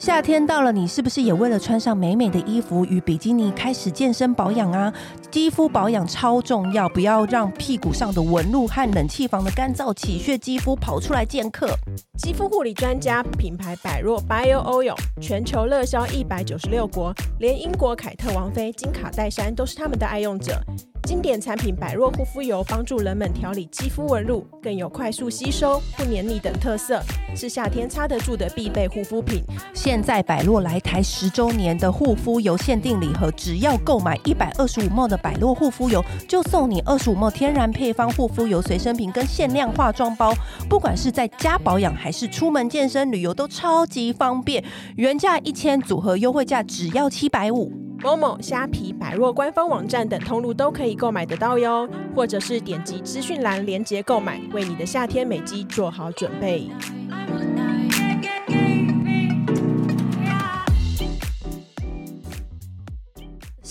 夏天到了，你是不是也为了穿上美美的衣服与比基尼开始健身保养啊？肌肤保养超重要，不要让屁股上的纹路和冷气房的干燥起屑肌肤跑出来见客。肌肤护理专家品牌百若 Bio Oil 全球热销一百九十六国，连英国凯特王妃金卡戴珊都是他们的爱用者。经典产品百洛护肤油帮助人们调理肌肤纹路，更有快速吸收、不黏腻等特色，是夏天擦得住的必备护肤品。现在百洛来台十周年的护肤油限定礼盒，只要购买一百二十五 ml 的百洛护肤油，就送你二十五 ml 天然配方护肤油随身瓶跟限量化妆包。不管是在家保养还是出门健身旅游，都超级方便。原价一千，组合优惠价只要七百五。某某、虾皮、百若官方网站等通路都可以购买得到哟，或者是点击资讯栏链接购买，为你的夏天美肌做好准备。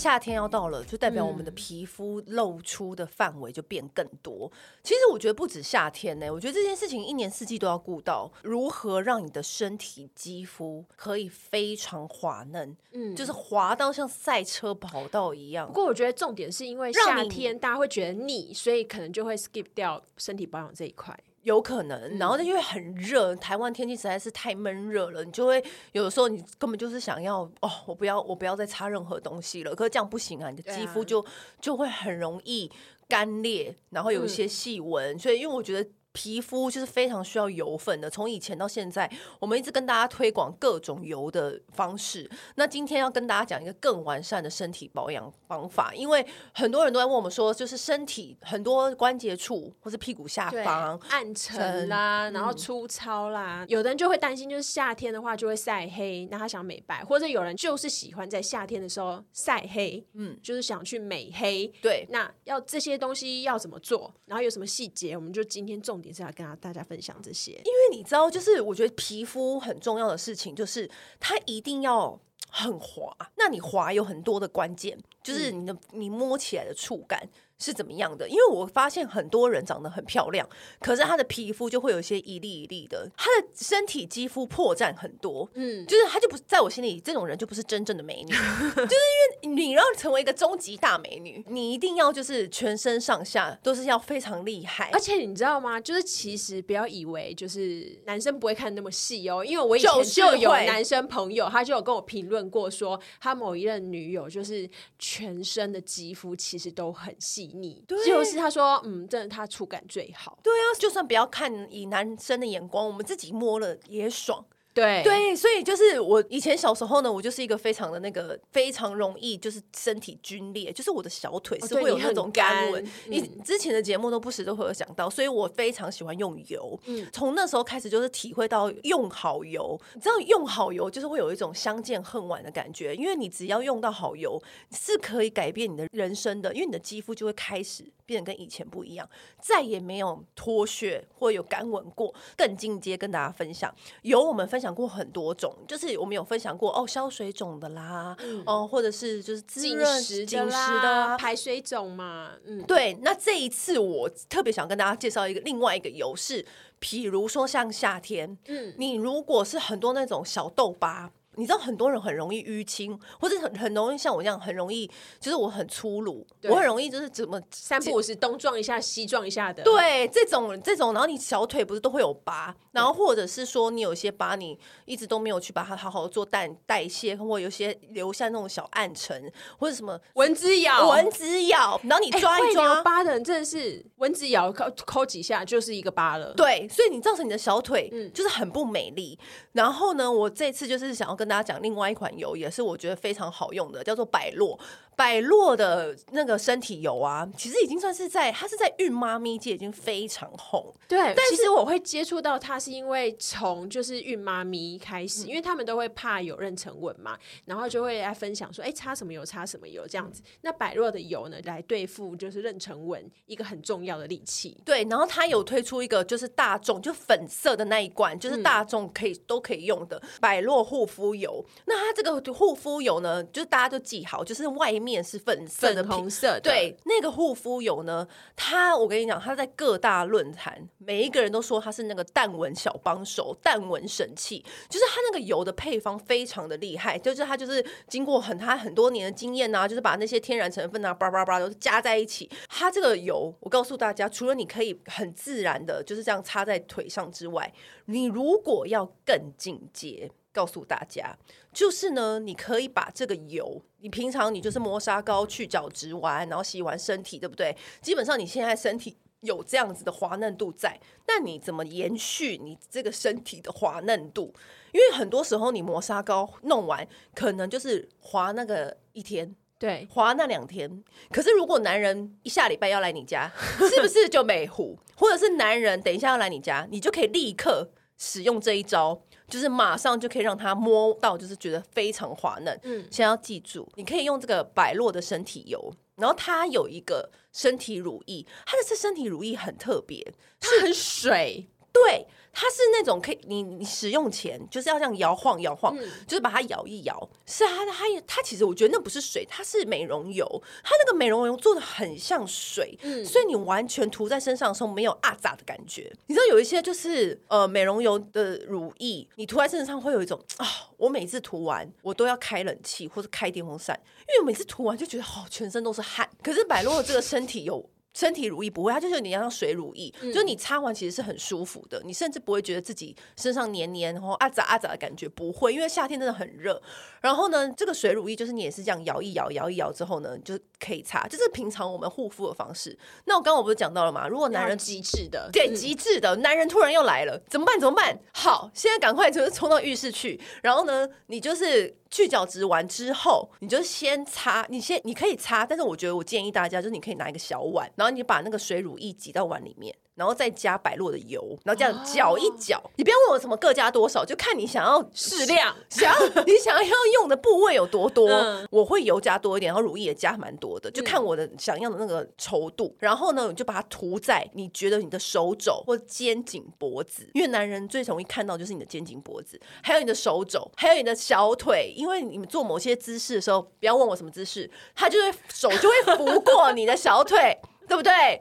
夏天要到了，就代表我们的皮肤露出的范围就变更多。嗯、其实我觉得不止夏天呢、欸，我觉得这件事情一年四季都要顾到。如何让你的身体肌肤可以非常滑嫩，嗯，就是滑到像赛车跑道一样。不过我觉得重点是因为夏天大家会觉得腻，所以可能就会 skip 掉身体保养这一块。有可能，然后因为很热，台湾天气实在是太闷热了，你就会有的时候你根本就是想要哦，我不要，我不要再擦任何东西了。可是这样不行啊，你的肌肤就就会很容易干裂，然后有一些细纹。所以，因为我觉得。皮肤就是非常需要油分的。从以前到现在，我们一直跟大家推广各种油的方式。那今天要跟大家讲一个更完善的身体保养方法，因为很多人都在问我们说，就是身体很多关节处或是屁股下方暗沉啦，然后粗糙啦，嗯、有的人就会担心，就是夏天的话就会晒黑，那他想美白，或者有人就是喜欢在夏天的时候晒黑，嗯，就是想去美黑。对，那要这些东西要怎么做？然后有什么细节？我们就今天重。也是要跟大家分享这些，因为你知道，就是我觉得皮肤很重要的事情，就是它一定要很滑。那你滑有很多的关键，就是你的你摸起来的触感。是怎么样的？因为我发现很多人长得很漂亮，可是她的皮肤就会有一些一粒一粒的，她的身体肌肤破绽很多，嗯，就是她就不在我心里，这种人就不是真正的美女，就是因为你要成为一个终极大美女，你一定要就是全身上下都是要非常厉害，而且你知道吗？就是其实不要以为就是男生不会看那么细哦，因为我以前就有男生朋友，他就有跟我评论过说，他某一任女友就是全身的肌肤其实都很细。你对就是他说，嗯，真的他触感最好。对啊，就算不要看以男生的眼光，我们自己摸了也爽。对对，所以就是我以前小时候呢，我就是一个非常的那个非常容易就是身体皲裂，就是我的小腿是会有那种干纹。你之前的节目都不时都会有讲到，所以我非常喜欢用油。嗯，从那时候开始就是体会到用好油，你知道用好油就是会有一种相见恨晚的感觉，因为你只要用到好油是可以改变你的人生的，因为你的肌肤就会开始变得跟以前不一样，再也没有脱屑或有干纹过。更进阶跟大家分享，油我们分。讲过很多种，就是我们有分享过哦，消水肿的啦，嗯、哦，或者是就是滋润紧实的啦，排水肿嘛，嗯，对。那这一次我特别想跟大家介绍一个另外一个油，是，譬如说像夏天，嗯，你如果是很多那种小痘疤。你知道很多人很容易淤青，或者很很容易像我这样很容易，就是我很粗鲁，我很容易就是怎么三步五时东撞一下西撞一下的。对，这种这种，然后你小腿不是都会有疤，然后或者是说你有些疤，你一直都没有去把它好好做代代谢，或有些留下那种小暗沉，或者什么蚊子咬，蚊子咬，然后你抓一抓，疤的人真的是蚊子咬抠抠几下就是一个疤了。对，所以你造成你的小腿就是很不美丽。嗯、然后呢，我这次就是想要。跟大家讲另外一款油，也是我觉得非常好用的，叫做百洛。百洛的那个身体油啊，其实已经算是在它是在孕妈咪界已经非常红。对，但是其实我会接触到它是因为从就是孕妈咪开始，嗯、因为他们都会怕有妊娠纹嘛，然后就会来分享说，哎，擦什么油，擦什么油这样子。嗯、那百洛的油呢，来对付就是妊娠纹一个很重要的利器。对，然后它有推出一个就是大众就粉色的那一罐，就是大众可以、嗯、都可以用的百洛护肤油。那它这个护肤油呢，就是大家都记好，就是外面是粉色的粉红色的。对，那个护肤油呢，它我跟你讲，它在各大论坛，每一个人都说它是那个淡纹小帮手、淡纹神器，就是它那个油的配方非常的厉害，就是它就是经过很它很多年的经验啊，就是把那些天然成分啊，叭叭叭都加在一起。它这个油，我告诉大家，除了你可以很自然的就是这样擦在腿上之外，你如果要更进阶。告诉大家，就是呢，你可以把这个油，你平常你就是磨砂膏去角质完，然后洗完身体，对不对？基本上你现在身体有这样子的滑嫩度在，那你怎么延续你这个身体的滑嫩度？因为很多时候你磨砂膏弄完，可能就是滑那个一天，对，滑那两天。可是如果男人一下礼拜要来你家，是不是就美糊？或者是男人等一下要来你家，你就可以立刻使用这一招。就是马上就可以让它摸到，就是觉得非常滑嫩。嗯，先要记住，你可以用这个百洛的身体油，然后它有一个身体乳液，它的这身体乳液很特别，它很水，对。它是那种可以你你使用前就是要这样摇晃摇晃，嗯、就是把它摇一摇。是啊，它它它其实我觉得那不是水，它是美容油。它那个美容油做的很像水，嗯、所以你完全涂在身上的时候没有阿杂的感觉。你知道有一些就是呃美容油的乳液，你涂在身上会有一种啊，我每次涂完我都要开冷气或者开电风扇，因为我每次涂完就觉得好、哦、全身都是汗。可是百洛的这个身体油。身体乳液不会，它就是你要像水乳液，嗯、就是你擦完其实是很舒服的，你甚至不会觉得自己身上黏黏然后啊咋啊咋的感觉不会，因为夏天真的很热。然后呢，这个水乳液就是你也是这样摇一摇，摇一摇之后呢，就可以擦，这是平常我们护肤的方式。那我刚刚我不是讲到了吗？如果男人极致的，对极致的男人突然又来了，怎么办？怎么办？好，现在赶快就是冲到浴室去，然后呢，你就是。去角质完之后，你就先擦，你先你可以擦，但是我觉得我建议大家就是你可以拿一个小碗，然后你把那个水乳液挤到碗里面。然后再加百洛的油，然后这样搅一搅。哦、你不要问我什么各加多少，就看你想要适量，想要你想要用的部位有多多。嗯、我会油加多一点，然后乳液也加蛮多的，就看我的想要的那个稠度。嗯、然后呢，你就把它涂在你觉得你的手肘或肩颈脖子，因为男人最容易看到就是你的肩颈脖子，还有你的手肘，还有你的小腿。因为你们做某些姿势的时候，不要问我什么姿势，他就会手就会拂过你的小腿。对不 对？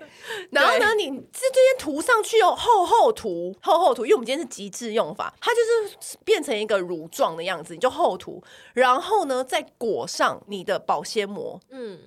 然后呢，你这这些涂上去哦，厚厚涂，厚厚涂，因为我们今天是极致用法，它就是变成一个乳状的样子，你就厚涂，然后呢，再裹上你的保鲜膜，嗯，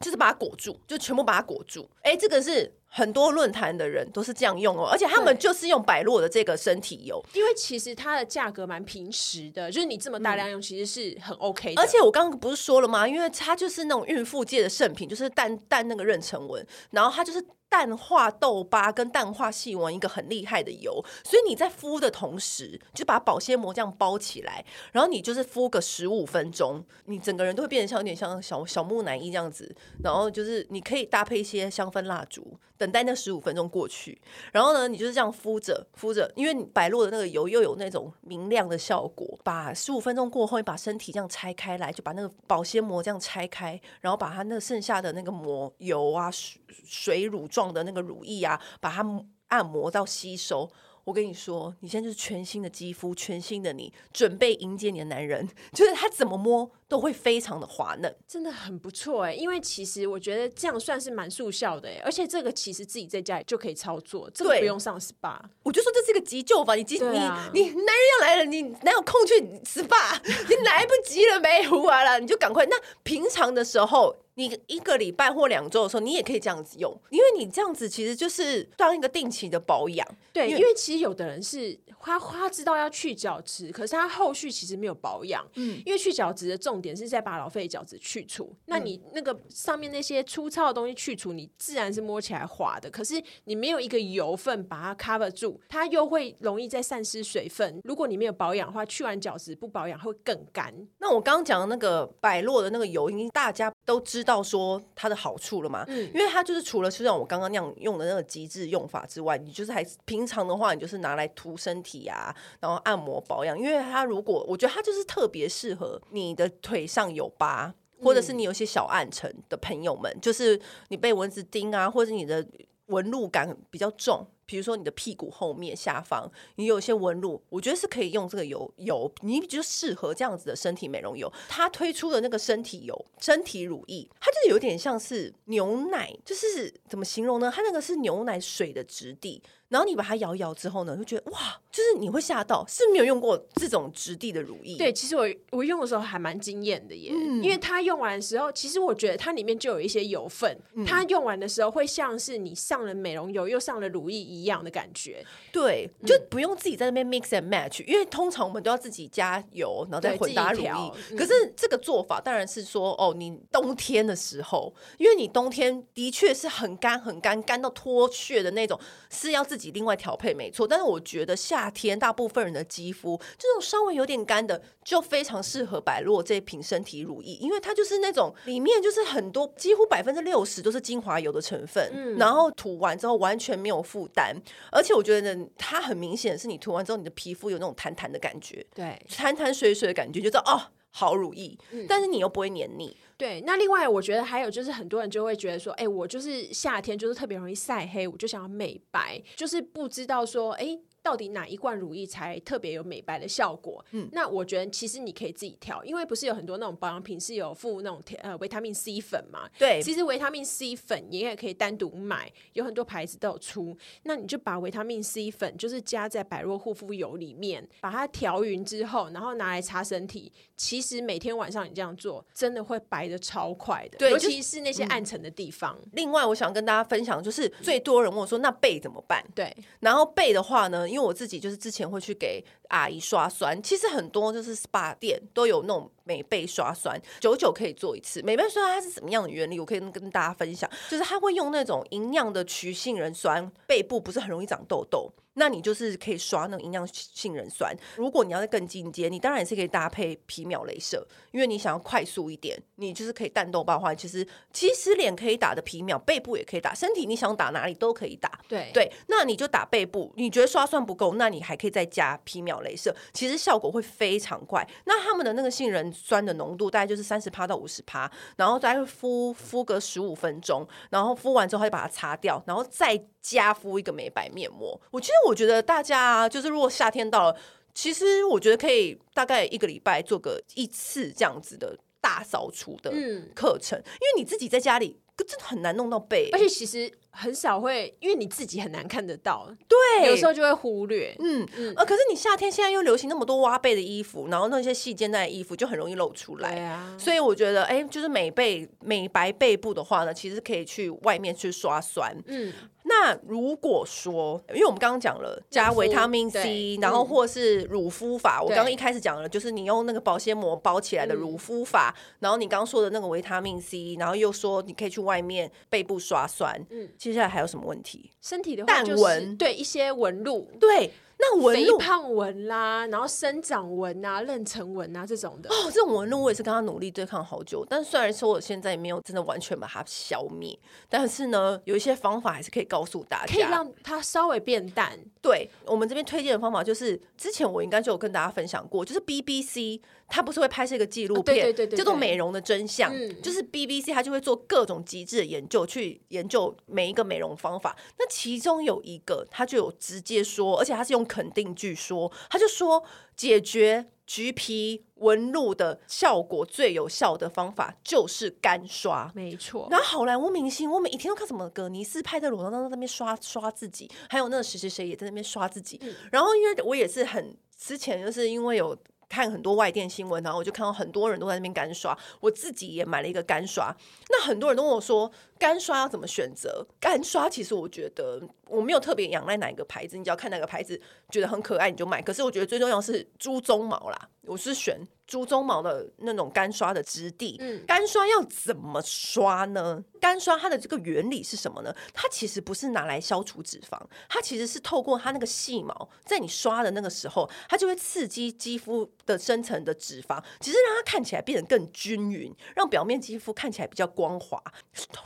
就是把它裹住，就全部把它裹住。哎，这个是。很多论坛的人都是这样用哦，而且他们就是用百洛的这个身体油，因为其实它的价格蛮平实的，就是你这么大量用，其实是很 OK 的。而且我刚刚不是说了吗？因为它就是那种孕妇界的圣品，就是淡淡那个妊娠纹，然后它就是。淡化痘疤跟淡化细纹一个很厉害的油，所以你在敷的同时，就把保鲜膜这样包起来，然后你就是敷个十五分钟，你整个人都会变得像有点像小小木乃伊这样子。然后就是你可以搭配一些香氛蜡烛，等待那十五分钟过去。然后呢，你就是这样敷着敷着，因为你百洛的那个油又有那种明亮的效果。把十五分钟过后，你把身体这样拆开来，就把那个保鲜膜这样拆开，然后把它那剩下的那个膜油啊水水乳。状的那个乳液啊，把它按摩到吸收。我跟你说，你现在就是全新的肌肤，全新的你，准备迎接你的男人，就是他怎么摸都会非常的滑嫩，真的很不错哎。因为其实我觉得这样算是蛮速效的哎，而且这个其实自己在家里就可以操作，这个不用上 SPA。我就说这是一个急救法，你急、啊、你你男人要来了，你哪有空去 SPA？你来不及了没？完了，你就赶快。那平常的时候。你一个礼拜或两周的时候，你也可以这样子用，因为你这样子其实就是当一个定期的保养。对，因为，因为其实有的人是他他知道要去角质，可是他后续其实没有保养。嗯，因为去角质的重点是在把老废角质去除。那你那个上面那些粗糙的东西去除，你自然是摸起来滑的。可是你没有一个油分把它 cover 住，它又会容易再散失水分。如果你没有保养的话，去完角质不保养会更干。那我刚刚讲的那个百洛的那个油，已经大家都知道说它的好处了嘛，嗯，因为它就是除了是像我刚刚那样用的那个极致用法之外，你就是还平常的话，你就是拿来涂身体啊，然后按摩保养。因为它如果我觉得它就是特别适合你的腿上有疤，或者是你有些小暗沉的朋友们，就是你被蚊子叮啊，或者你的纹路感比较重。比如说你的屁股后面下方，你有一些纹路，我觉得是可以用这个油油，你就适合这样子的身体美容油。它推出的那个身体油、身体乳液，它就是有点像是牛奶，就是怎么形容呢？它那个是牛奶水的质地。然后你把它摇一摇之后呢，就觉得哇，就是你会吓到，是没有用过这种质地的乳液。对，其实我我用的时候还蛮惊艳的耶，嗯、因为它用完的时候，其实我觉得它里面就有一些油分，嗯、它用完的时候会像是你上了美容油又上了乳液一样的感觉。对，就不用自己在那边 mix and match，、嗯、因为通常我们都要自己加油，然后再混搭乳液。嗯、可是这个做法当然是说，哦，你冬天的时候，因为你冬天的确是很干很干，干到脱屑的那种，是要。自己另外调配没错，但是我觉得夏天大部分人的肌肤这种稍微有点干的，就非常适合百洛这一瓶身体乳液，因为它就是那种里面就是很多几乎百分之六十都是精华油的成分，嗯，然后涂完之后完全没有负担，而且我觉得它很明显是你涂完之后你的皮肤有那种弹弹的感觉，对，弹弹水水的感觉，就知道哦，好乳液，嗯，但是你又不会黏腻。对，那另外我觉得还有就是很多人就会觉得说，哎，我就是夏天就是特别容易晒黑，我就想要美白，就是不知道说，哎。到底哪一罐乳液才特别有美白的效果？嗯，那我觉得其实你可以自己调，因为不是有很多那种保养品是有附那种呃维他命 C 粉嘛？对，其实维他命 C 粉你也可以单独买，有很多牌子都有出。那你就把维他命 C 粉就是加在百洛护肤油里面，把它调匀之后，然后拿来擦身体。其实每天晚上你这样做，真的会白的超快的。对，尤其是那些暗沉的地方。嗯。另外，我想跟大家分享，就是最多人问我说，那背怎么办？对，然后背的话呢，因为因为我自己就是之前会去给阿姨刷酸，其实很多就是 SPA 店都有那种美背刷酸，久久可以做一次。美背刷酸它是什么样的原理？我可以跟大家分享，就是它会用那种营养的曲杏仁酸，背部不是很容易长痘痘。那你就是可以刷那个营养杏仁酸。如果你要再更进阶，你当然也是可以搭配皮秒镭射，因为你想要快速一点，你就是可以淡痘爆的话，其实其实脸可以打的皮秒，背部也可以打，身体你想打哪里都可以打。对对，那你就打背部，你觉得刷酸不够，那你还可以再加皮秒镭射，其实效果会非常快。那他们的那个杏仁酸的浓度大概就是三十趴到五十趴，然后再敷敷个十五分钟，然后敷完之后就把它擦掉，然后再。加敷一个美白面膜，我其实我觉得大家啊，就是如果夏天到了，其实我觉得可以大概一个礼拜做个一次这样子的大扫除的课程，嗯、因为你自己在家里真的很难弄到背，而且其实。很少会，因为你自己很难看得到，对，有时候就会忽略，嗯嗯，呃，可是你夏天现在又流行那么多挖背的衣服，然后那些细肩带的衣服就很容易露出来，所以我觉得，哎，就是美背美白背部的话呢，其实可以去外面去刷酸，嗯，那如果说，因为我们刚刚讲了加维他命 C，然后或是乳敷法，我刚刚一开始讲了，就是你用那个保鲜膜包起来的乳敷法，然后你刚刚说的那个维他命 C，然后又说你可以去外面背部刷酸，嗯。接下来还有什么问题？身体的话就是淡纹，对一些纹路，对那纹路肥胖纹啦，然后生长纹啊、妊娠纹啊这种的。哦，这种纹路我也是跟他努力对抗好久，但虽然说我现在也没有真的完全把它消灭，但是呢，有一些方法还是可以告诉大家，可以让它稍微变淡。对，我们这边推荐的方法就是，之前我应该就有跟大家分享过，就是 BBC。它不是会拍摄一个纪录片，叫做《美容的真相》，嗯、就是 BBC，它就会做各种极致的研究，去研究每一个美容方法。那其中有一个，它就有直接说，而且它是用肯定句说，他就说解决橘皮纹路的效果最有效的方法就是干刷，没错。然后好莱坞明星，我每一天都看什么葛尼斯派特罗，然后在那边刷刷自己，还有那个谁谁谁也在那边刷自己。嗯、然后因为我也是很之前就是因为有。看很多外电新闻，然后我就看到很多人都在那边干刷，我自己也买了一个干刷。那很多人都问我说，干刷要怎么选择？干刷其实我觉得我没有特别仰赖哪一个牌子，你只要看哪个牌子觉得很可爱你就买。可是我觉得最重要是猪鬃毛啦，我是选猪鬃毛的那种干刷的质地。嗯，干刷要怎么刷呢？干刷它的这个原理是什么呢？它其实不是拿来消除脂肪，它其实是透过它那个细毛，在你刷的那个时候，它就会刺激肌肤的深层的脂肪，其实让它看起来变得更均匀，让表面肌肤看起来比较光滑。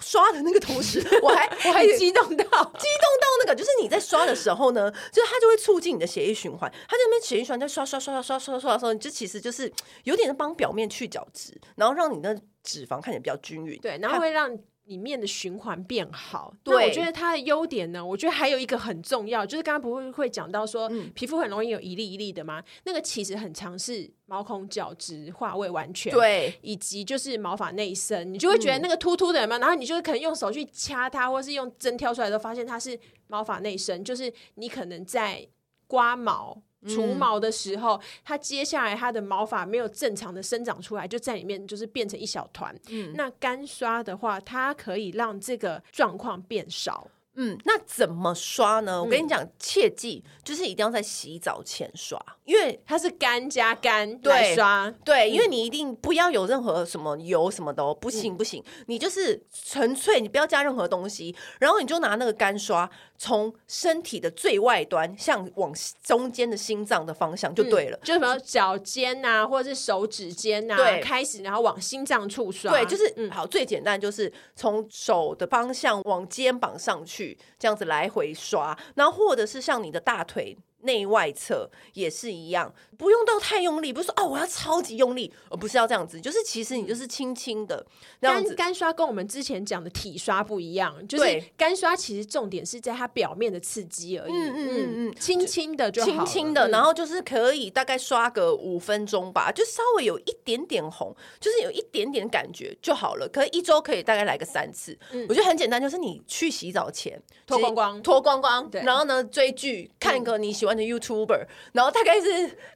刷的那个同时，我还我还激动到 激动到那个，就是你在刷的时候呢，就是它就会促进你的血液循环，它这边血液循环在刷刷刷刷刷刷刷的时候，就其实就是有点帮表面去角质，然后让你的脂肪看起来比较均匀，对，然后会让。里面的循环变好，对，我觉得它的优点呢，我觉得还有一个很重要，就是刚刚不会会讲到说，嗯、皮肤很容易有一粒一粒的吗？那个其实很常是毛孔角质化未完全，对，以及就是毛发内生，你就会觉得那个突突的嘛，嗯、然后你就会可能用手去掐它，或是用针挑出来，都发现它是毛发内生，就是你可能在刮毛。除毛的时候，它接下来它的毛发没有正常的生长出来，就在里面就是变成一小团。嗯，那干刷的话，它可以让这个状况变少。嗯，那怎么刷呢？我跟你讲，切记就是一定要在洗澡前刷，因为它是干加干来刷。对，因为你一定不要有任何什么油什么的哦，不行不行，你就是纯粹你不要加任何东西，然后你就拿那个干刷，从身体的最外端向往中间的心脏的方向就对了，就什么脚尖呐，或者是手指尖呐，对，开始然后往心脏处刷。对，就是嗯好，最简单就是从手的方向往肩膀上去。这样子来回刷，然后或者是像你的大腿。内外侧也是一样，不用到太用力，不是说哦我要超级用力，而不是要这样子，就是其实你就是轻轻的。干干刷跟我们之前讲的体刷不一样，就是干刷其实重点是在它表面的刺激而已，嗯嗯嗯，轻轻的就好，轻轻的，然后就是可以大概刷个五分钟吧，就稍微有一点点红，就是有一点点感觉就好了。可以一周可以大概来个三次，我觉得很简单，就是你去洗澡前脱光光，脱光光，然后呢追剧，看个你喜欢。YouTuber，然后大概是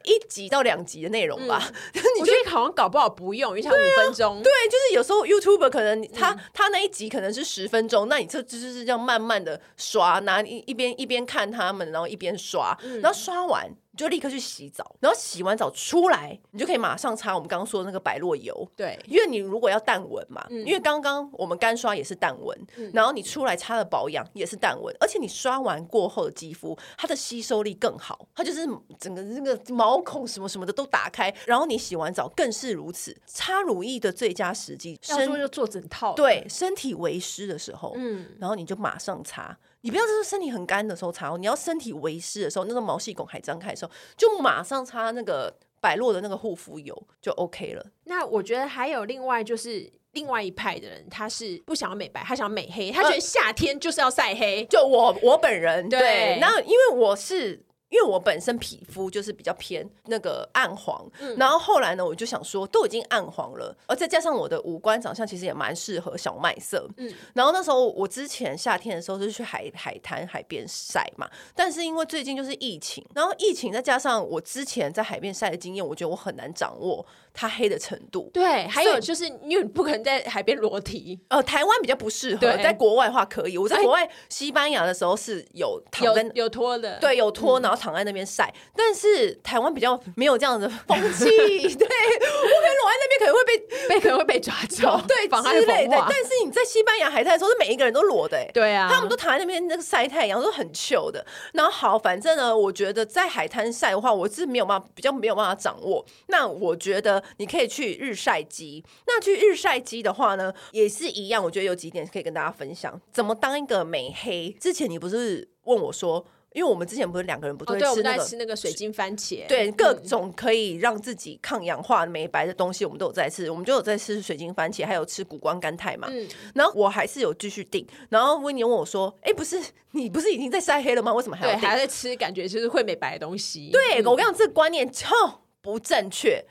一集到两集的内容吧。嗯、我觉得好像搞不好不用，因为才五分钟。对，就是有时候 YouTuber 可能他、嗯、他那一集可能是十分钟，那你这就是这样慢慢的刷，拿一一边一边看他们，然后一边刷，嗯、然后刷完。就立刻去洗澡，然后洗完澡出来，你就可以马上擦我们刚刚说的那个百洛油。对，因为你如果要淡纹嘛，嗯、因为刚刚我们干刷也是淡纹，嗯、然后你出来擦的保养也是淡纹，而且你刷完过后的肌肤，它的吸收力更好，它就是整个那个毛孔什么什么的都打开，然后你洗完澡更是如此。擦乳液的最佳时机，要做就做整套，对，身体为湿的时候，嗯，然后你就马上擦。你不要是身体很干的时候擦哦，你要身体微湿的时候，那个毛细孔还张开的时候，就马上擦那个百洛的那个护肤油就 OK 了。那我觉得还有另外就是另外一派的人，他是不想要美白，他想要美黑，他觉得夏天就是要晒黑。就我我本人对，那因为我是。因为我本身皮肤就是比较偏那个暗黄，嗯、然后后来呢，我就想说，都已经暗黄了，而再加上我的五官长相其实也蛮适合小麦色，嗯，然后那时候我之前夏天的时候是去海海滩海边晒嘛，但是因为最近就是疫情，然后疫情再加上我之前在海边晒的经验，我觉得我很难掌握它黑的程度。对，还有就是因为你不可能在海边裸体，呃，台湾比较不适合，在国外的话可以。我在国外西班牙的时候是有躺在有脱的，对，有脱，然后。躺在那边晒，但是台湾比较没有这样的风 气，对，我可能裸在那边可能会被 被可能会被抓走，对，妨碍风化。但是你在西班牙海滩的时候，是每一个人都裸的，哎，对啊，他们都躺在那边那个晒太阳，都很糗的。然后好，反正呢，我觉得在海滩晒的话，我是没有办法，比较没有办法掌握。那我觉得你可以去日晒机。那去日晒机的话呢，也是一样。我觉得有几点可以跟大家分享，怎么当一个美黑。之前你不是问我说？因为我们之前不是两个人不都会吃那个、吃那个水晶番茄，对，各种可以让自己抗氧化美白的东西，我们都有在吃。我们就有在吃水晶番茄，还有吃谷胱甘肽嘛。嗯，然后我还是有继续订。然后温妮问我说：“哎，不是你不是已经在晒黑了吗？为什么还要订？还在吃？感觉就是会美白的东西。”对，我跟你讲，这个观念超不正确。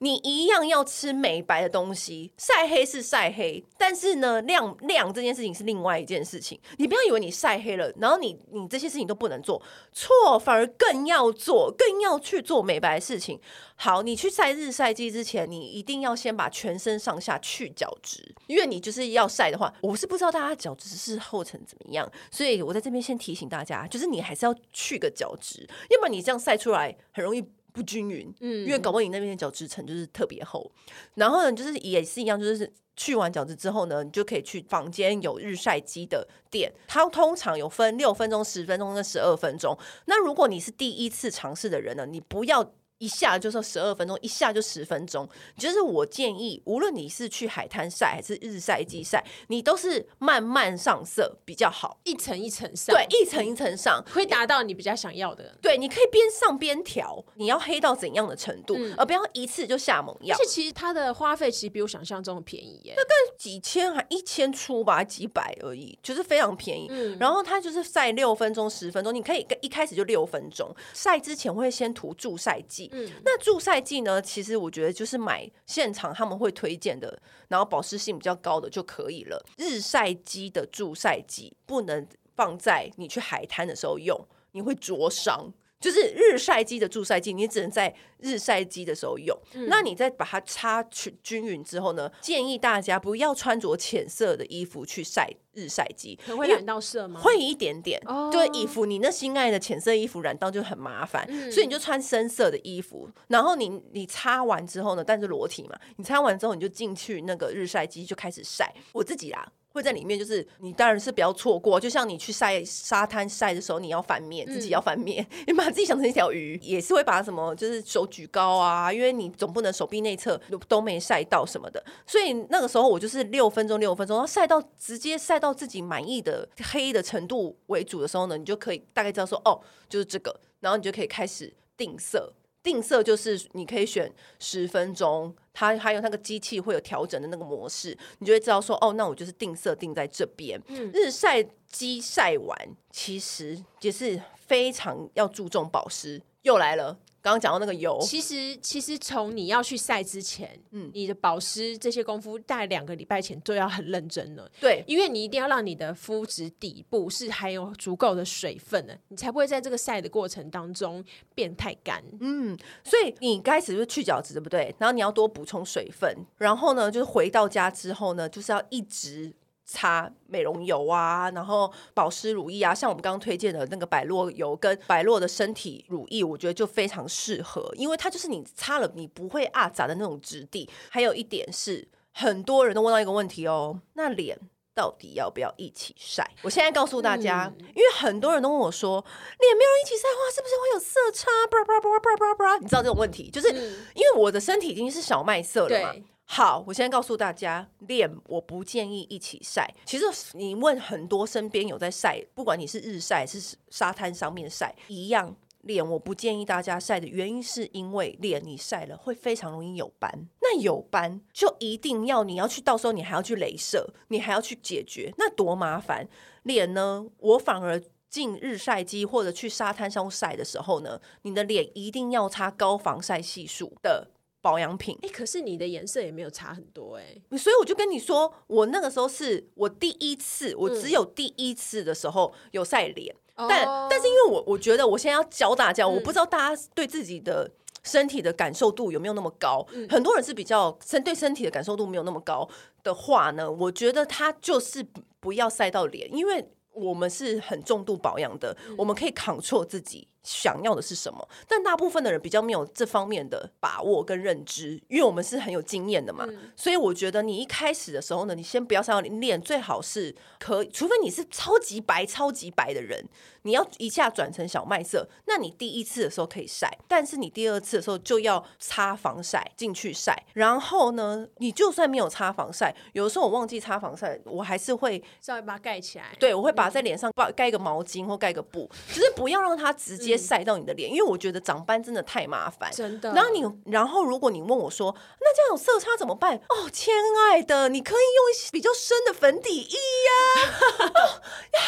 你一样要吃美白的东西，晒黑是晒黑，但是呢，亮亮这件事情是另外一件事情。你不要以为你晒黑了，然后你你这些事情都不能做，错，反而更要做，更要去做美白的事情。好，你去晒日晒机之前，你一定要先把全身上下去角质，因为你就是要晒的话，我是不知道大家角质是后成怎么样，所以我在这边先提醒大家，就是你还是要去个角质，要不然你这样晒出来很容易不均匀，嗯，因为搞不好你那边的角质层就是特别厚，然后呢，就是也是一样，就是去完角质之后呢，你就可以去房间有日晒机的店，它通常有分六分钟、十分钟跟十二分钟。那如果你是第一次尝试的人呢，你不要。一下就是十二分钟，一下就十分钟。就是我建议，无论你是去海滩晒还是日晒机晒，你都是慢慢上色比较好，一层一层上。对，一层一层上会达到你比较想要的。对，你可以边上边调，你要黑到怎样的程度，嗯、而不要一次就下猛药。而且其实它的花费其实比我想象中的便宜耶，大概几千还一千出吧，几百而已，就是非常便宜。嗯、然后它就是晒六分钟、十分钟，你可以一开始就六分钟。晒之前会先涂助晒剂。嗯，那助晒剂呢？其实我觉得就是买现场他们会推荐的，然后保湿性比较高的就可以了。日晒机的助晒剂不能放在你去海滩的时候用，你会灼伤。就是日晒机的助晒剂，你只能在日晒机的时候用。嗯、那你再把它擦去均匀之后呢？建议大家不要穿着浅色的衣服去晒日晒机，会染到色吗？会一点点。哦、对，衣服你那心爱的浅色衣服染到就很麻烦，嗯、所以你就穿深色的衣服。然后你你擦完之后呢？但是裸体嘛，你擦完之后你就进去那个日晒机就开始晒。我自己啦。会在里面，就是你当然是不要错过。就像你去晒沙滩晒的时候，你要翻面，自己要翻面，嗯、你把自己想成一条鱼，也是会把什么，就是手举高啊，因为你总不能手臂内侧都没晒到什么的。所以那个时候我就是六分钟，六分钟，然后晒到直接晒到自己满意的黑的程度为主的时候呢，你就可以大概知道说，哦，就是这个，然后你就可以开始定色。定色就是你可以选十分钟，它还有那个机器会有调整的那个模式，你就会知道说哦，那我就是定色定在这边。嗯、日晒机晒完，其实也是非常要注重保湿。又来了。刚刚讲到那个油，其实其实从你要去晒之前，嗯，你的保湿这些功夫，大概两个礼拜前都要很认真了。对，因为你一定要让你的肤质底部是含有足够的水分的，你才不会在这个晒的过程当中变太干。嗯，所以你开始就是去角质，对不对？然后你要多补充水分，然后呢，就是回到家之后呢，就是要一直。擦美容油啊，然后保湿乳液啊，像我们刚刚推荐的那个百洛油跟百洛的身体乳液，我觉得就非常适合，因为它就是你擦了你不会啊杂的那种质地。还有一点是，很多人都问到一个问题哦，那脸到底要不要一起晒？我现在告诉大家，嗯、因为很多人都问我说，脸没有一起晒的话，是不是会有色差？巴拉巴拉巴拉巴拉巴拉，你知道这种问题，就是因为我的身体已经是小麦色了嘛。好，我现在告诉大家，脸我不建议一起晒。其实你问很多身边有在晒，不管你是日晒还是沙滩上面晒，一样，脸我不建议大家晒的原因是因为脸你晒了会非常容易有斑，那有斑就一定要你要去，到时候你还要去镭射，你还要去解决，那多麻烦。脸呢，我反而进日晒机或者去沙滩上晒的时候呢，你的脸一定要擦高防晒系数的。保养品，哎、欸，可是你的颜色也没有差很多哎、欸，所以我就跟你说，我那个时候是我第一次，我只有第一次的时候有晒脸，嗯、但、哦、但是因为我我觉得我现在要教大家，嗯、我不知道大家对自己的身体的感受度有没有那么高，嗯、很多人是比较身对身体的感受度没有那么高的话呢，我觉得他就是不要晒到脸，因为我们是很重度保养的，嗯、我们可以 control 自己。想要的是什么？但大部分的人比较没有这方面的把握跟认知，因为我们是很有经验的嘛。嗯、所以我觉得你一开始的时候呢，你先不要上要练，最好是可以，除非你是超级白、超级白的人，你要一下转成小麦色，那你第一次的时候可以晒，但是你第二次的时候就要擦防晒进去晒。然后呢，你就算没有擦防晒，有的时候我忘记擦防晒，我还是会稍微把它盖起来。对，我会把在脸上盖盖个毛巾或盖个布，只是不要让它直接。晒到你的脸，因为我觉得长斑真的太麻烦。真的。然后你，然后如果你问我说，那这样有色差怎么办？哦，亲爱的，你可以用一些比较深的粉底液 呀。哦呀，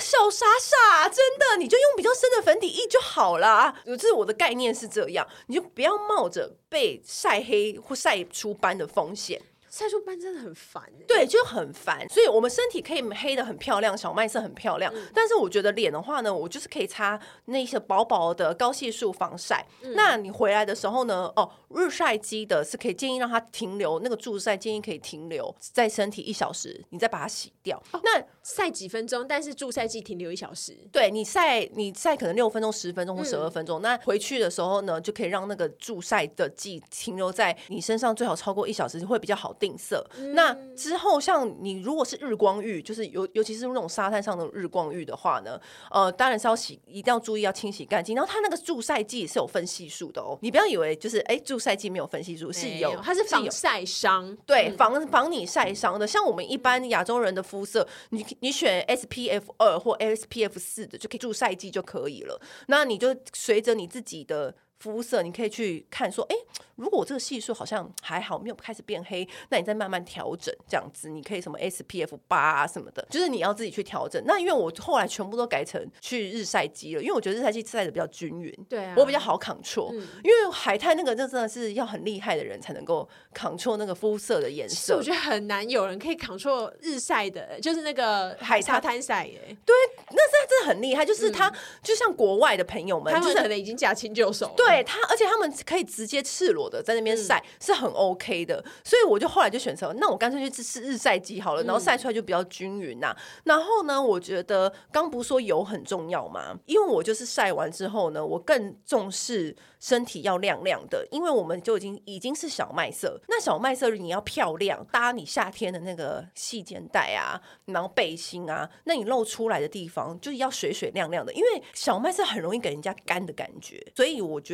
小傻傻，真的，你就用比较深的粉底液就好了。就是我的概念是这样，你就不要冒着被晒黑或晒出斑的风险。晒出斑真的很烦，对，就很烦。所以，我们身体可以黑的很漂亮，小麦色很漂亮。嗯、但是，我觉得脸的话呢，我就是可以擦那些薄薄的高系数防晒。嗯、那你回来的时候呢？哦，日晒机的是可以建议让它停留，那个助晒建议可以停留在身体一小时，你再把它洗掉。哦、那晒几分钟，但是助晒剂停留一小时。对，你晒，你晒可能六分钟、十分钟或十二分钟。嗯、那回去的时候呢，就可以让那个助晒的剂停留在你身上，最好超过一小时会比较好定色。嗯、那之后，像你如果是日光浴，就是尤尤其是那种沙滩上的日光浴的话呢，呃，当然是要洗，一定要注意要清洗干净。然后它那个助晒剂是有分系数的哦，你不要以为就是哎助晒剂没有分系数，是有，有它是防晒伤，对，防防你晒伤的。像我们一般亚洲人的肤色，你你选 SPF 二或 SPF 四的就可以助晒剂就可以了。那你就随着你自己的。肤色你可以去看，说，哎，如果我这个系数好像还好，没有开始变黑，那你再慢慢调整，这样子你可以什么 SPF 八啊什么的，就是你要自己去调整。那因为我后来全部都改成去日晒机了，因为我觉得日晒机晒的比较均匀，对啊，我比较好 control。嗯、因为海滩那个就真的是要很厉害的人才能够 control 那个肤色的颜色，我觉得很难有人可以 control 日晒的，就是那个海沙滩晒耶。对，那是真的很厉害，就是他、嗯、就像国外的朋友们，他们可能已经驾轻就熟。对。对他，而且他们可以直接赤裸的在那边晒，嗯、是很 OK 的。所以我就后来就选择，那我干脆去试试日晒机好了，然后晒出来就比较均匀呐、然后呢，我觉得刚不是说油很重要吗？因为我就是晒完之后呢，我更重视。身体要亮亮的，因为我们就已经已经是小麦色。那小麦色你要漂亮，搭你夏天的那个细肩带啊，然后背心啊，那你露出来的地方就是要水水亮亮的。因为小麦色很容易给人家干的感觉，所以我觉得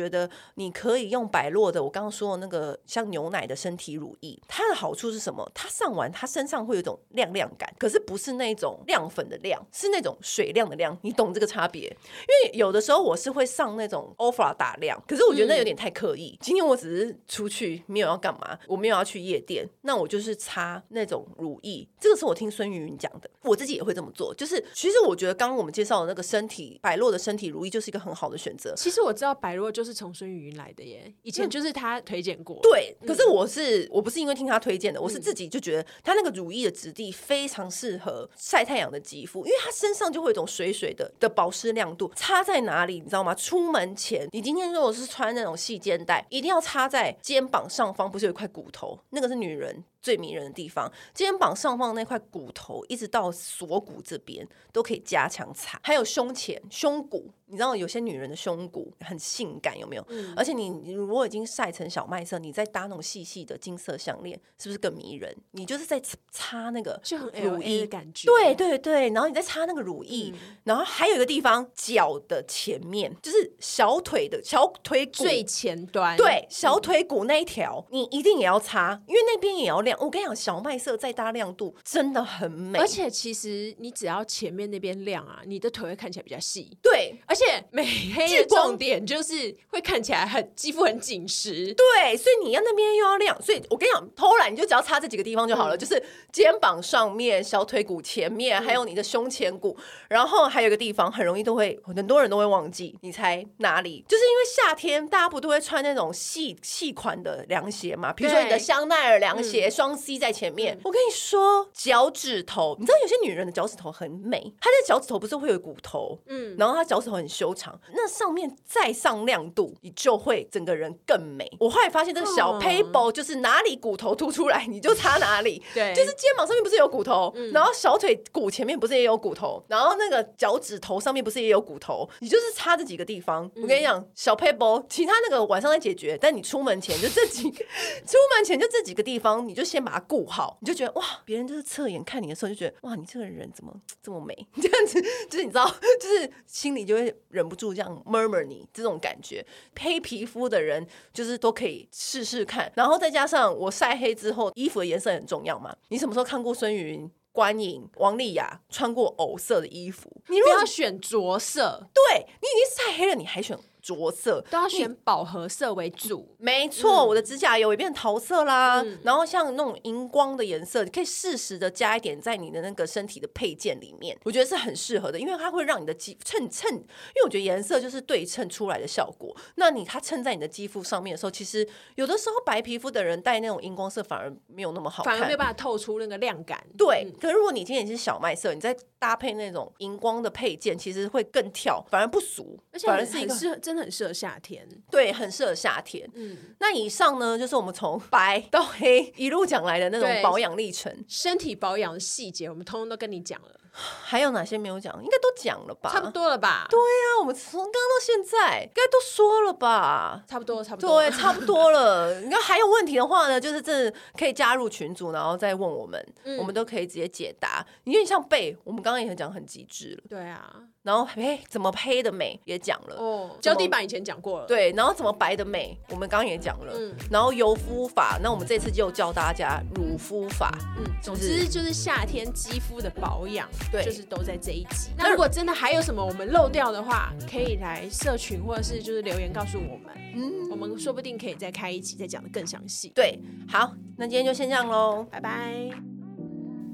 你可以用百洛的，我刚刚说的那个像牛奶的身体乳液，它的好处是什么？它上完它身上会有一种亮亮感，可是不是那种亮粉的亮，是那种水亮的亮。你懂这个差别？因为有的时候我是会上那种 Ofra 打亮，可是。我觉得那有点太刻意。今天我只是出去，没有要干嘛，我没有要去夜店，那我就是擦那种乳液。这个是我听孙云云讲的，我自己也会这么做。就是其实我觉得刚刚我们介绍的那个身体百洛的身体乳液就是一个很好的选择。其实我知道百洛就是从孙芸芸来的耶，以前就是他推荐过。对，可是我是我不是因为听他推荐的，我是自己就觉得他那个乳液的质地非常适合晒太阳的肌肤，因为他身上就会有一种水水的的保湿亮度。擦在哪里你知道吗？出门前，你今天如果是穿那种细肩带，一定要插在肩膀上方，不是有一块骨头？那个是女人最迷人的地方，肩膀上方那块骨头，一直到锁骨这边都可以加强擦。还有胸前、胸骨。你知道有些女人的胸骨很性感，有没有？嗯、而且你，你如果已经晒成小麦色，你再搭那种细细的金色项链，是不是更迷人？你就是在擦那个就很 LA 的感觉，对对对。然后你再擦那个乳液，嗯、然后还有一个地方，脚的前面，就是小腿的小腿骨最前端，对，小腿骨那一条，嗯、你一定也要擦，因为那边也要亮。我跟你讲，小麦色再搭亮度真的很美。而且其实你只要前面那边亮啊，你的腿会看起来比较细。对，而且。美黑的重点就是会看起来很肌肤很紧实，对，所以你要那边又要亮，所以我跟你讲，偷懒你就只要擦这几个地方就好了，嗯、就是肩膀上面、小腿骨前面，还有你的胸前骨，嗯、然后还有一个地方很容易都会很多人都会忘记，你猜哪里？就是因为夏天大家不都会穿那种细细款的凉鞋嘛，比如说你的香奈儿凉鞋，双、嗯、C 在前面。嗯、我跟你说，脚趾头，你知道有些女人的脚趾头很美，她的脚趾头不是会有骨头，嗯，然后她脚趾头很。修长，那上面再上亮度，你就会整个人更美。我后来发现这个小 paper 就是哪里骨头凸出来，你就擦哪里。对，就是肩膀上面不是有骨头，嗯、然后小腿骨前面不是也有骨头，然后那个脚趾头上面不是也有骨头，你就是擦这几个地方。嗯、我跟你讲，小 paper 其他那个晚上再解决，但你出门前就这几，出门前就这几个地方，你就先把它顾好，你就觉得哇，别人就是侧眼看你的时候就觉得哇，你这个人怎么这么美？这样子就是你知道，就是心里就会。忍不住这样 murmur 你这种感觉，黑皮肤的人就是都可以试试看，然后再加上我晒黑之后，衣服的颜色很重要嘛。你什么时候看过孙芸芸观影王丽雅穿过藕色的衣服，你如果要选着色，对，你已经晒黑了，你还选？着色都要选饱和色为主，没错。嗯、我的指甲油也变桃色啦，嗯、然后像那种荧光的颜色，你可以适时的加一点在你的那个身体的配件里面，我觉得是很适合的，因为它会让你的肌衬衬，因为我觉得颜色就是对称出来的效果。那你它衬在你的肌肤上面的时候，其实有的时候白皮肤的人戴那种荧光色反而没有那么好看，反而没有办法透出那个亮感。对，嗯、可是如果你今天是小麦色，你再搭配那种荧光的配件，其实会更跳，反而不俗，而且反而是一个适合，真的很适合夏天。对，很适合夏天。嗯，那以上呢，就是我们从白到黑一路讲来的那种保养历程，身体保养的细节，我们通通都跟你讲了。还有哪些没有讲？应该都讲了吧？差不多了吧？对呀、啊，我们从刚刚到现在，应该都说了吧？差不多，差不多，对，差不多了。你看还有问题的话呢，就是真的可以加入群组，然后再问我们，嗯、我们都可以直接解答。因为像背，我们刚刚也很讲很极致了。对啊，然后黑怎么黑的美也讲了。哦，胶地板以前讲过了。对，然后怎么白的美，我们刚刚也讲了。嗯，然后油肤法，那我们这次就教大家乳肤法。嗯，总之就是夏天肌肤的保养，对，就是都在。这一集，那如果真的还有什么我们漏掉的话，可以来社群或者是就是留言告诉我们，嗯，我们说不定可以再开一集再讲的更详细。对，好，那今天就先这样喽，拜拜。